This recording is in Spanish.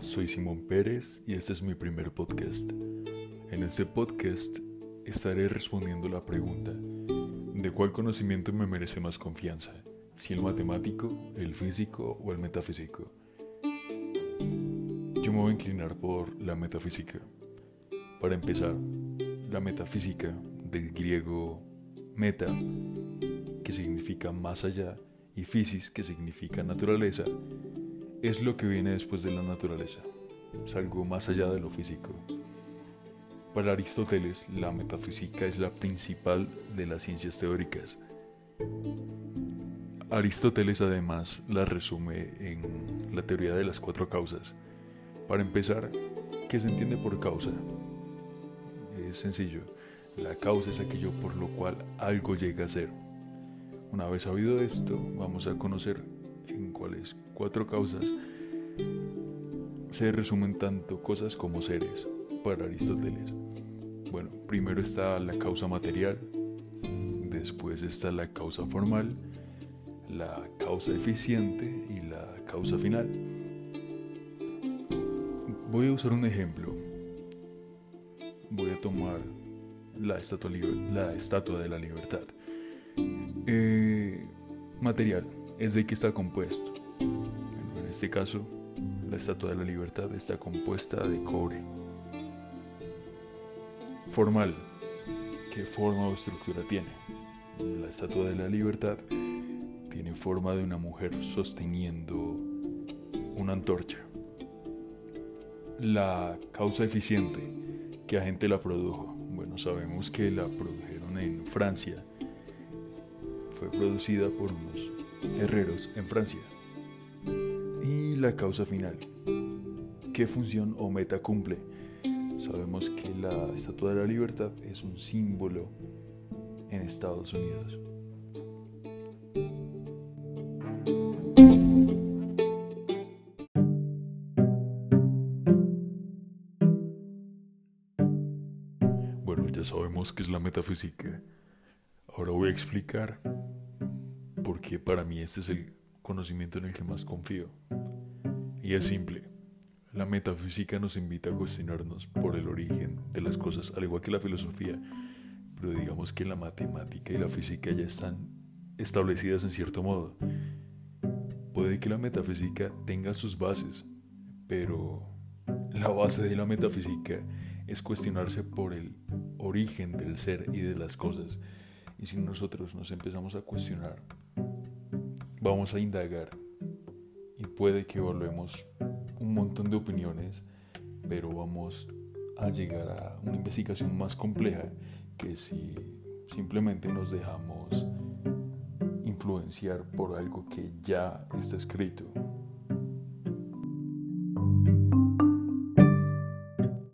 soy Simón Pérez y este es mi primer podcast. En este podcast estaré respondiendo la pregunta ¿de cuál conocimiento me merece más confianza? ¿Si el matemático, el físico o el metafísico? Yo me voy a inclinar por la metafísica. Para empezar, la metafísica del griego meta, que significa más allá, y physis, que significa naturaleza, es lo que viene después de la naturaleza, es algo más allá de lo físico. Para Aristóteles, la metafísica es la principal de las ciencias teóricas. Aristóteles además la resume en la teoría de las cuatro causas. Para empezar, ¿qué se entiende por causa? Es sencillo, la causa es aquello por lo cual algo llega a ser. Una vez sabido esto, vamos a conocer en cuáles cuatro causas se resumen tanto cosas como seres para Aristóteles. Bueno, primero está la causa material, después está la causa formal, la causa eficiente y la causa final. Voy a usar un ejemplo. Voy a tomar la estatua, la estatua de la libertad. Eh, material, es de qué está compuesto. en este caso, la Estatua de la Libertad está compuesta de cobre. Formal, ¿qué forma o estructura tiene? La Estatua de la Libertad tiene forma de una mujer sosteniendo una antorcha. La causa eficiente, ¿qué agente la produjo? Bueno, sabemos que la produjeron en Francia. Fue producida por unos herreros en Francia. Y la causa final. ¿Qué función o meta cumple? Sabemos que la Estatua de la Libertad es un símbolo en Estados Unidos. Bueno, ya sabemos qué es la metafísica. Ahora voy a explicar porque para mí este es el conocimiento en el que más confío. Y es simple. La metafísica nos invita a cuestionarnos por el origen de las cosas, al igual que la filosofía, pero digamos que la matemática y la física ya están establecidas en cierto modo. Puede que la metafísica tenga sus bases, pero la base de la metafísica es cuestionarse por el origen del ser y de las cosas. Y si nosotros nos empezamos a cuestionar vamos a indagar y puede que volvemos un montón de opiniones, pero vamos a llegar a una investigación más compleja que si simplemente nos dejamos influenciar por algo que ya está escrito.